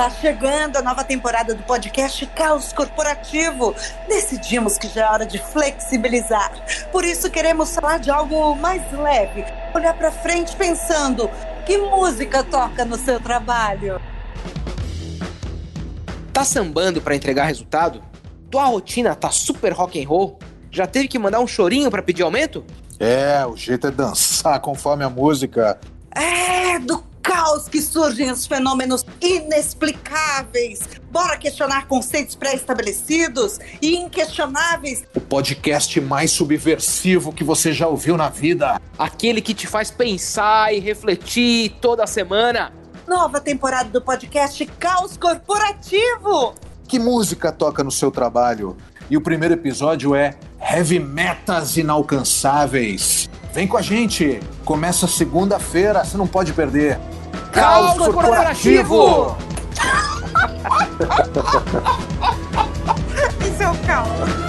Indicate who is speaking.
Speaker 1: Está chegando a nova temporada do podcast Caos Corporativo. Decidimos que já é hora de flexibilizar. Por isso queremos falar de algo mais leve. Olhar para frente pensando: que música toca no seu trabalho?
Speaker 2: Tá sambando para entregar resultado? Tua rotina tá super rock and roll? Já teve que mandar um chorinho para pedir aumento?
Speaker 3: É, o jeito é dançar conforme a música.
Speaker 1: É, do surgem os fenômenos inexplicáveis. Bora questionar conceitos pré-estabelecidos e inquestionáveis.
Speaker 3: O podcast mais subversivo que você já ouviu na vida.
Speaker 2: Aquele que te faz pensar e refletir toda semana.
Speaker 1: Nova temporada do podcast Caos Corporativo.
Speaker 3: Que música toca no seu trabalho? E o primeiro episódio é Heavy Metas Inalcançáveis. Vem com a gente! Começa segunda-feira, você não pode perder.
Speaker 2: Caos, Caos Corporativo!
Speaker 1: Isso é o caos.